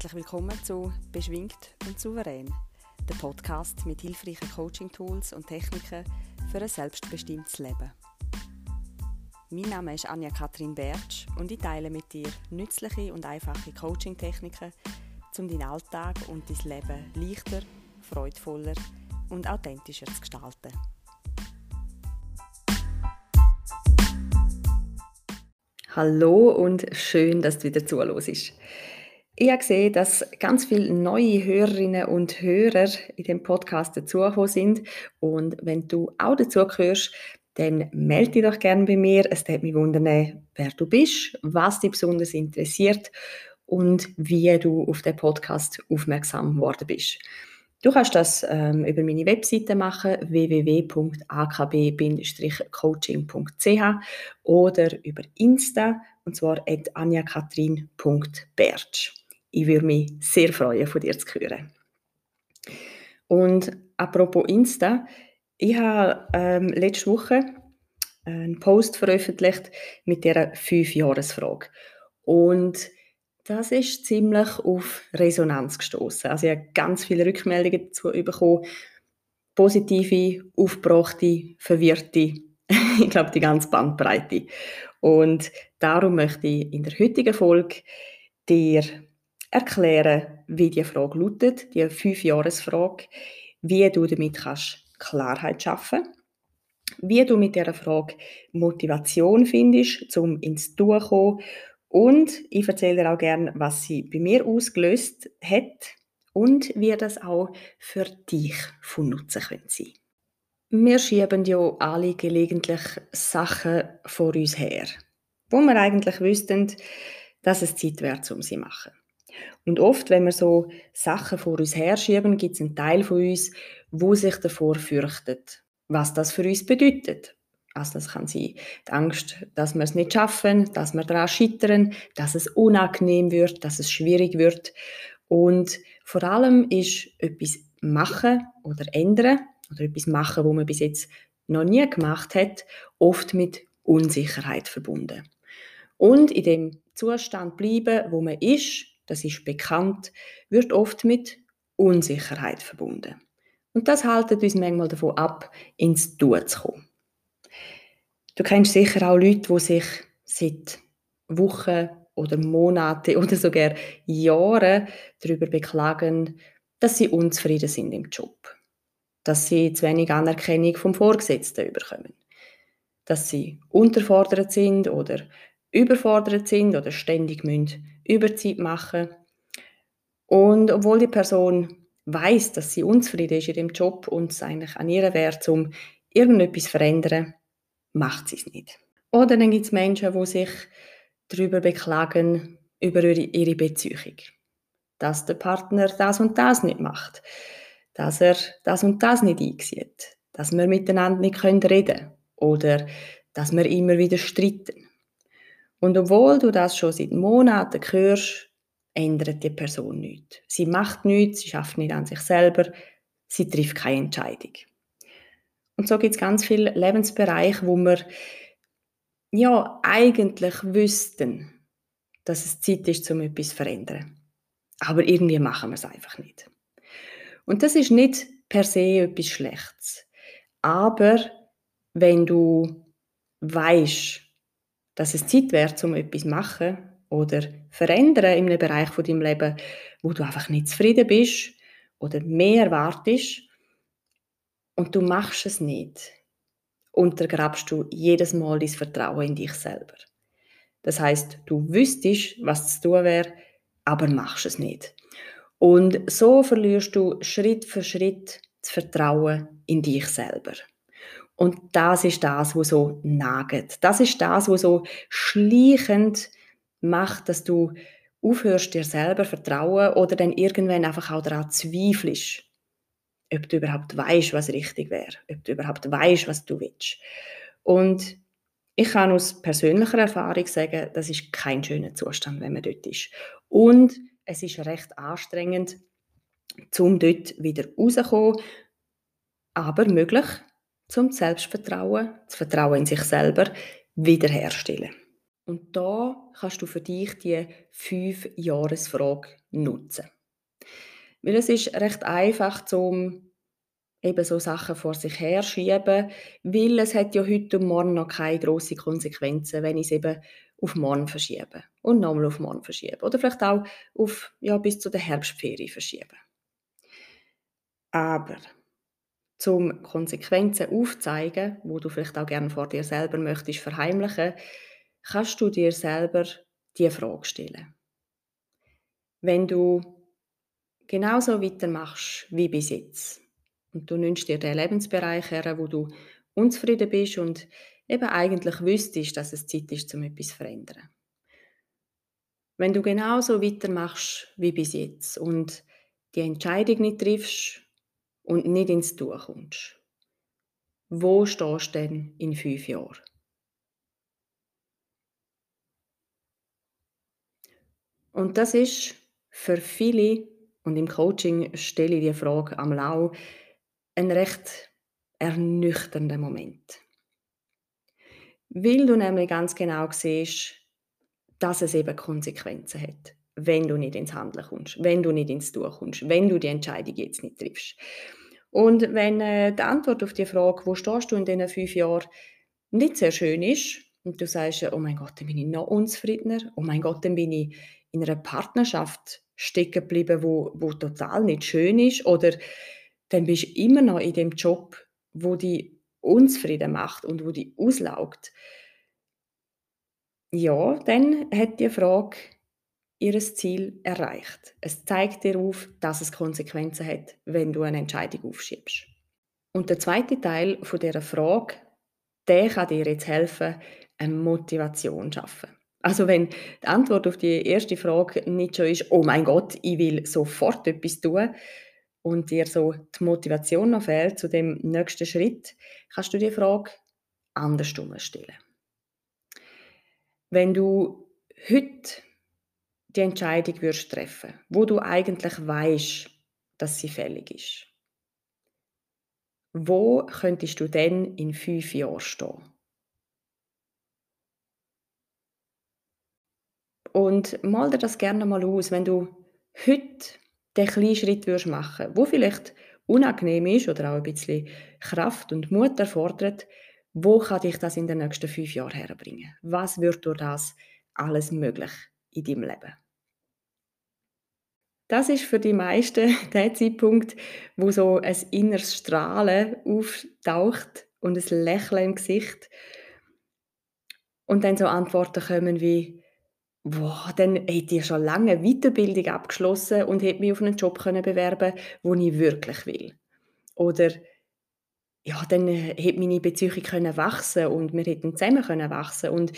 Herzlich willkommen zu Beschwingt und Souverän, der Podcast mit hilfreichen Coaching-Tools und Techniken für ein selbstbestimmtes Leben. Mein Name ist Anja Kathrin Bertsch und ich teile mit dir nützliche und einfache Coaching-Techniken, um deinen Alltag und dein Leben leichter, freudvoller und authentischer zu gestalten. Hallo und schön, dass du wieder zuhörst. Ich habe gesehen, dass ganz viele neue Hörerinnen und Hörer in dem Podcast dazugekommen sind. Und wenn du auch dazugehörst, dann melde dich doch gerne bei mir. Es würde mich wundern, wer du bist, was dich besonders interessiert und wie du auf den Podcast aufmerksam geworden bist. Du kannst das ähm, über meine Webseite machen, www.akb-coaching.ch oder über Insta, und zwar at anjakatrin.bertsch. Ich würde mich sehr freuen, von dir zu hören. Und apropos Insta, ich habe ähm, letzte Woche einen Post veröffentlicht mit der 5-Jahres-Frage. Und das ist ziemlich auf Resonanz gestoßen. Also ich habe ganz viele Rückmeldungen dazu bekommen. Positive, aufgebrachte, verwirrte. ich glaube, die ganze Bandbreite. Und darum möchte ich in der heutigen Folge dir erklären, wie die Frage lautet, die Fünf-Jahres-Frage, wie du damit kannst Klarheit schaffen wie du mit dieser Frage Motivation findest, um ins Tun zu kommen. Und ich erzähle dir auch gerne, was sie bei mir ausgelöst hat und wie das auch für dich von Nutzen sein könnte. Wir schieben ja alle gelegentlich Sachen vor uns her, wo wir eigentlich wüssten, dass es Zeit wäre, um sie zu machen. Und oft, wenn wir so Sachen vor uns herschieben, gibt es einen Teil von uns, wo sich davor fürchtet, was das für uns bedeutet. Also das kann sein, die Angst, dass wir es nicht schaffen, dass wir daran scheitern, dass es unangenehm wird, dass es schwierig wird. Und vor allem ist etwas machen oder ändern oder etwas machen, wo man bis jetzt noch nie gemacht hat, oft mit Unsicherheit verbunden. Und in dem Zustand bleiben, wo man ist, das ist bekannt, wird oft mit Unsicherheit verbunden. Und das haltet uns manchmal davon ab, ins Tun zu kommen. Du kennst sicher auch Leute, die sich seit Wochen oder Monaten oder sogar Jahren darüber beklagen, dass sie unzufrieden sind im Job, dass sie zu wenig Anerkennung vom Vorgesetzten bekommen, dass sie unterfordert sind oder überfordert sind oder ständig müssen Überzeit machen. Und obwohl die Person weiß, dass sie unzufrieden ist in dem Job und es eigentlich an ihr wäre, um irgendetwas zu verändern, macht sie es nicht. Oder dann gibt es Menschen, die sich darüber beklagen, über ihre Beziehung. Dass der Partner das und das nicht macht. Dass er das und das nicht einsieht. Dass wir miteinander nicht reden können. Oder dass wir immer wieder streiten. Und obwohl du das schon seit Monaten hörst, ändert die Person nichts. Sie macht nichts, sie schafft nicht an sich selber, sie trifft keine Entscheidung. Und so gibt es ganz viele Lebensbereiche, wo wir ja eigentlich wüssten, dass es Zeit ist, um etwas zu verändern. Aber irgendwie machen wir es einfach nicht. Und das ist nicht per se etwas Schlechtes. Aber wenn du weißt, dass es Zeit wäre, um etwas zu machen oder verändern in einem Bereich von deinem Leben, wo du einfach nicht zufrieden bist oder mehr erwartest und du machst es nicht, untergrabst du jedes Mal dein Vertrauen in dich selber. Das heißt, du wüsstest, was zu tun wäre, aber machst es nicht. Und so verlierst du Schritt für Schritt das Vertrauen in dich selber. Und das ist das, was so nagt. Das ist das, was so schleichend macht, dass du aufhörst, dir selber vertrauen oder dann irgendwann einfach auch daran zweifelst, ob du überhaupt weißt, was richtig wäre, ob du überhaupt weißt, was du willst. Und ich kann aus persönlicher Erfahrung sagen, das ist kein schöner Zustand, wenn man dort ist. Und es ist recht anstrengend, um dort wieder rauszukommen, aber möglich, zum Selbstvertrauen, das Vertrauen in sich selber wiederherstellen. Und da kannst du für dich die Fünf-Jahres-Frage nutzen. Weil es ist recht einfach, zum eben so Sachen vor sich her schieben, weil es hat ja heute und morgen noch keine grossen Konsequenzen, wenn ich es eben auf morgen verschiebe und nochmal auf morgen verschiebe oder vielleicht auch auf, ja, bis zu der Herbstferien verschiebe. Aber zum Konsequenzen aufzeigen, wo du vielleicht auch gerne vor dir selber möchtest verheimlichen, kannst du dir selber die Frage stellen. Wenn du genauso weitermachst wie bis jetzt und du nimmst dir den Lebensbereich her, wo du unzufrieden bist und eben eigentlich wüsstest, dass es Zeit ist, um etwas zu verändern. Wenn du genauso weitermachst wie bis jetzt und die Entscheidung nicht triffst und nicht ins Tun kommst, wo stehst du denn in fünf Jahren? Und das ist für viele, und im Coaching stelle ich die Frage am Lau, ein recht ernüchternder Moment. Weil du nämlich ganz genau siehst, dass es eben Konsequenzen hat, wenn du nicht ins Handeln kommst, wenn du nicht ins Tun kommst, wenn du die Entscheidung jetzt nicht triffst. Und wenn äh, die Antwort auf die Frage, wo stehst du in diesen fünf Jahren, nicht sehr schön ist, und du sagst, oh mein Gott, dann bin ich noch unzufriedener, oh mein Gott, dann bin ich in einer Partnerschaft stecken geblieben, wo, wo total nicht schön ist, oder dann bist du immer noch in dem Job, wo die unzufrieden macht und wo die auslaugt. Ja, dann hat die Frage ihr Ziel erreicht. Es zeigt dir auf, dass es Konsequenzen hat, wenn du eine Entscheidung aufschiebst. Und der zweite Teil von dieser Frage, der kann dir jetzt helfen, eine Motivation zu schaffen. Also wenn die Antwort auf die erste Frage nicht schon ist, oh mein Gott, ich will sofort etwas tun und dir so die Motivation noch fehlt zu dem nächsten Schritt, kannst du die Frage andersrum stellen. Wenn du heute die Entscheidung würdest treffen, wo du eigentlich weißt, dass sie fällig ist, wo könntest du denn in fünf Jahren stehen? Und mal dir das gerne mal aus, wenn du heute den kleinen Schritt würdest machen, wo vielleicht unangenehm ist oder auch ein bisschen Kraft und Mut erfordert, wo kann dich das in den nächsten fünf Jahren herbringen? Was wird durch das alles möglich in deinem Leben? Das ist für die meisten der Zeitpunkt, wo so ein inneres Strahlen auftaucht und ein Lächeln im Gesicht. Und dann so Antworten kommen wie, Boah, dann hätte ich schon lange eine Weiterbildung abgeschlossen und hätte mich auf einen Job können bewerben den ich wirklich will. Oder ja, dann äh, hätte meine Beziehung können wachsen und wir hätten zusammen können wachsen und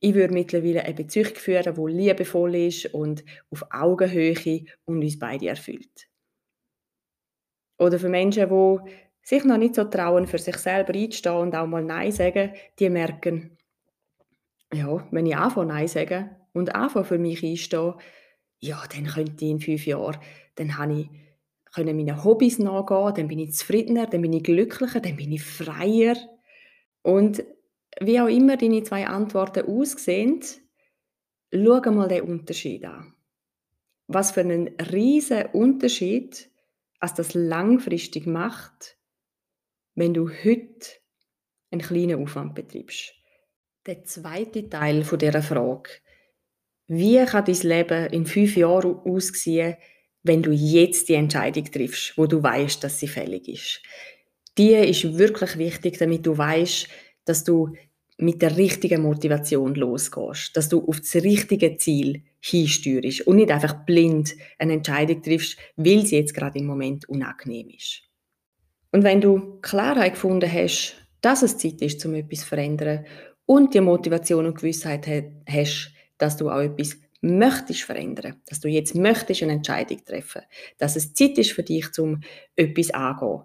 ich würde mittlerweile eine Beziehung führen, die liebevoll ist und auf Augenhöhe und uns beide erfüllt. Oder für Menschen, die sich noch nicht so trauen, für sich selber einzustehen und auch mal Nein sagen, die merken, ja, wenn ich anfange Nein sagen und anfange für mich einstehen, ja, dann könnte ich in fünf Jahren, dann habe ich können meinen Hobbys nachgehen, dann bin ich zufriedener, dann bin ich glücklicher, dann bin ich freier. Und wie auch immer deine zwei Antworten aussehen, schau mal den Unterschied an. Was für einen riesen Unterschied als das langfristig macht, wenn du heute einen kleinen Aufwand betreibst. Der zweite Teil dieser Frage. Wie kann dein Leben in fünf Jahren aussehen, wenn du jetzt die Entscheidung triffst, wo du weißt, dass sie fällig ist? Die ist wirklich wichtig, damit du weißt, dass du mit der richtigen Motivation losgehst, dass du auf das richtige Ziel hinsteuerst und nicht einfach blind eine Entscheidung triffst, weil sie jetzt gerade im Moment unangenehm ist. Und wenn du Klarheit gefunden hast, dass es Zeit ist, um etwas zu verändern und die Motivation und Gewissheit hast, dass du auch etwas möchtest verändern, dass du jetzt möchtest eine Entscheidung treffen, dass es Zeit ist für dich, um etwas anzugehen,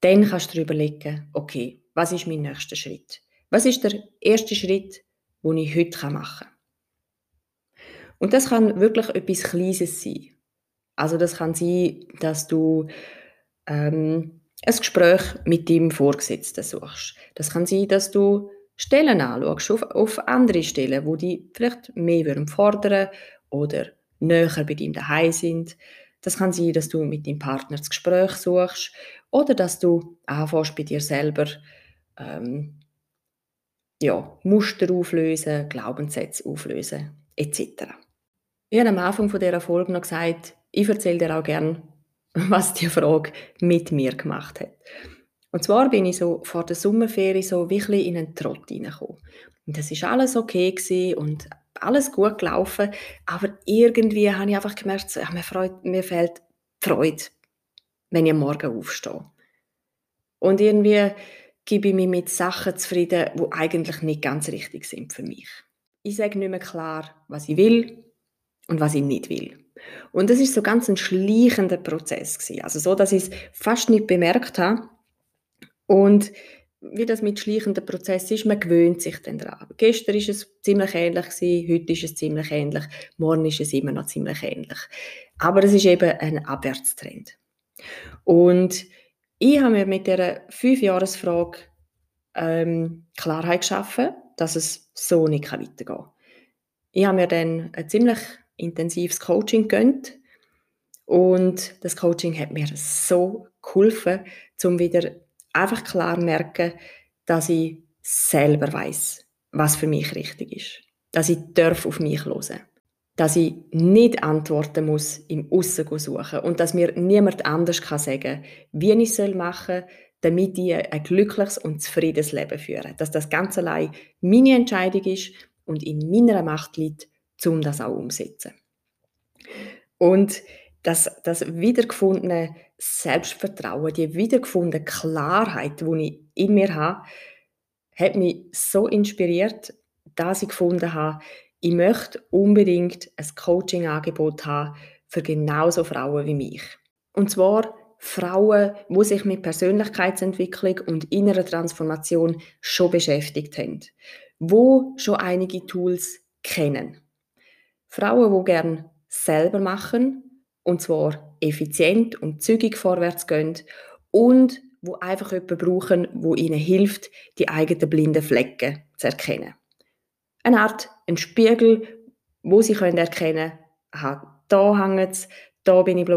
dann kannst du dir überlegen, okay, was ist mein nächster Schritt? Was ist der erste Schritt, den ich heute machen kann? Und das kann wirklich etwas Kleines sein. Also das kann sein, dass du ähm, ein Gespräch mit deinem Vorgesetzten suchst. Das kann sein, dass du Stellen anschaust, auf, auf andere Stellen, wo die vielleicht mehr fordern oder näher bei dir daheim sind. Das kann sein, dass du mit deinem Partner das Gespräch suchst oder dass du anfängst bei dir selber ähm, ja, Muster auflösen, Glaubenssätze auflösen etc. Ich habe am Anfang dieser Folge noch gesagt, ich erzähle dir auch gerne, was die Frage mit mir gemacht hat. Und zwar bin ich so vor der Sommerferie so wirklich in einen Trott hineingekommen. Und das ist alles okay und alles gut gelaufen, aber irgendwie habe ich einfach gemerkt, ach, mir, freut, mir fehlt die Freude, wenn ich am Morgen aufstehe. Und irgendwie gebe ich mich mit Sachen zufrieden, die eigentlich nicht ganz richtig sind für mich. Ich sage nicht mehr klar, was ich will und was ich nicht will. Und das ist so ganz ein schleichender Prozess gewesen. Also so, dass ich es fast nicht bemerkt habe. Und wie das mit schleichenden Prozess ist, man gewöhnt sich dann daran. Gestern ist es ziemlich ähnlich gewesen, heute ist es ziemlich ähnlich, morgen ist es immer noch ziemlich ähnlich. Aber es ist eben ein Abwärtstrend. Und ich habe mir mit dieser Fünfjahresfrage ähm, Klarheit geschaffen, dass es so nicht weitergehen kann. Ich habe mir dann ein ziemlich intensives Coaching gönnt und das Coaching hat mir so geholfen, um wieder einfach klar zu merken, dass ich selber weiß, was für mich richtig ist, dass ich darf auf mich hören dass ich nicht antworten muss im Aussen suchen und dass mir niemand anders kann sagen wie ich es machen soll, damit ich ein glückliches und zufriedenes Leben führe. Dass das ganz allein meine Entscheidung ist und in meiner Macht liegt, um das auch umzusetzen. Und das, das wiedergefundene Selbstvertrauen, die wiedergefundene Klarheit, die ich in mir habe, hat mich so inspiriert, dass ich gefunden habe, ich möchte unbedingt ein Coaching-Angebot haben für genauso Frauen wie mich. Und zwar Frauen, die sich mit Persönlichkeitsentwicklung und innerer Transformation schon beschäftigt haben, wo schon einige Tools kennen. Frauen, die gerne selber machen und zwar effizient und zügig vorwärts gehen und wo einfach jemanden brauchen, wo ihnen hilft, die eigenen blinden Flecken zu erkennen eine Art ein Spiegel, wo sie können erkennen können, da hängt es, da bin ich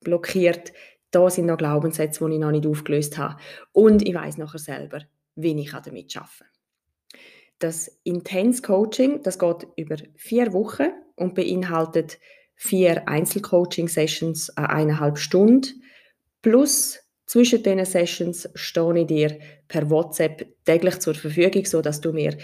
blockiert, da sind noch Glaubenssätze, die ich noch nicht aufgelöst habe. Und ich weiß nachher selber, wie ich damit arbeiten. Das Intense Coaching, das geht über vier Wochen und beinhaltet vier Einzelcoaching-Sessions an eineinhalb Stunden. Plus zwischen diesen Sessions stehe ich dir per WhatsApp täglich zur Verfügung, sodass du mir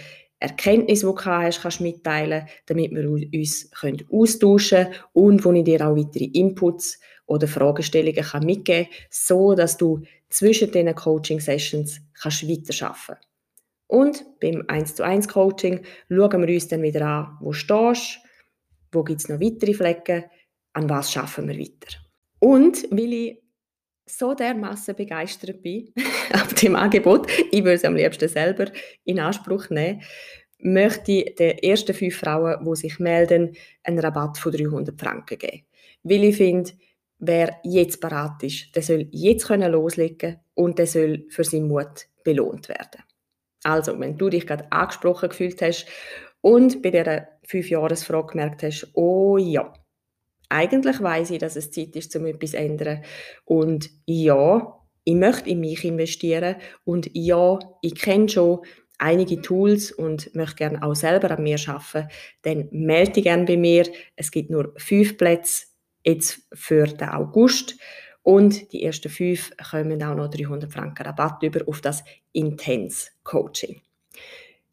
Erkenntnisse, die du hast, kannst mitteilen, damit wir uns können austauschen können und wo ich dir auch weitere Inputs oder Fragestellungen kann mitgeben kann, so dass du zwischen diesen Coaching-Sessions kannst weiterarbeiten Und beim 1 zu 1 Coaching schauen wir uns dann wieder an, wo stehst, wo gibt es noch weitere Flecken, an was schaffen wir weiter. Und weil ich so dermaßen begeistert bin auf dem Angebot, ich würde es am liebsten selber in Anspruch nehmen, möchte ich den ersten fünf Frauen, die sich melden, einen Rabatt von 300 Franken geben. Weil ich finde, wer jetzt parat ist, der soll jetzt können loslegen und der soll für seinen Mut belohnt werden. Also, wenn du dich gerade angesprochen gefühlt hast und bei dieser Fünf-Jahres-Frage gemerkt hast, oh ja, eigentlich weiß ich, dass es Zeit ist, um etwas zu ändern. Und ja, ich möchte in mich investieren. Und ja, ich kenne schon einige Tools und möchte gerne auch selber an mir arbeiten, dann melde dich gerne bei mir. Es gibt nur fünf Plätze jetzt für den August. Und die ersten fünf kommen auch noch 300 Franken Rabatt über auf das Intense Coaching.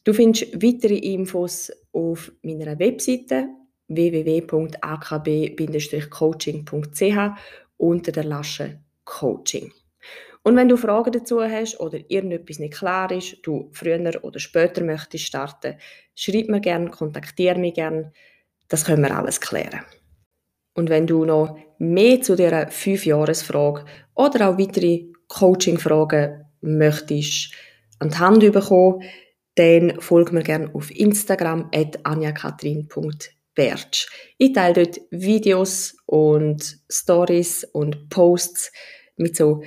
Du findest weitere Infos auf meiner Webseite www.akb-coaching.ch unter der Lasche Coaching. Und wenn du Fragen dazu hast oder irgendetwas nicht klar ist, du früher oder später möchtest starten, schreib mir gerne, kontaktiere mich gerne. Das können wir alles klären. Und wenn du noch mehr zu dieser 5-Jahres-Frage oder auch weitere Coaching-Fragen möchtest an die Hand bekommen, dann folg mir gerne auf Instagram at anjakatrin.de Bertsch. Ich teile dort Videos und Stories und Posts mit so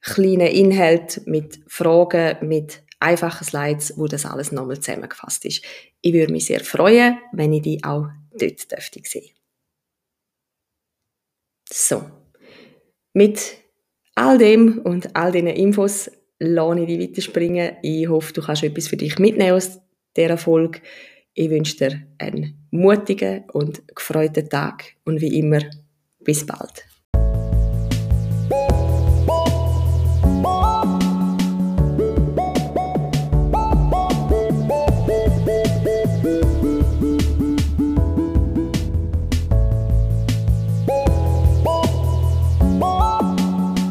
kleinen Inhalten, mit Fragen, mit einfache Slides, wo das alles nochmal zusammengefasst ist. Ich würde mich sehr freuen, wenn ich die auch dort dürfte sehen. So. Mit all dem und all diesen Infos lasse ich dich weiterspringen. Ich hoffe, du kannst etwas für dich mitnehmen aus dieser Folge. Ich wünsche dir einen mutigen und gefreuten Tag und wie immer, bis bald.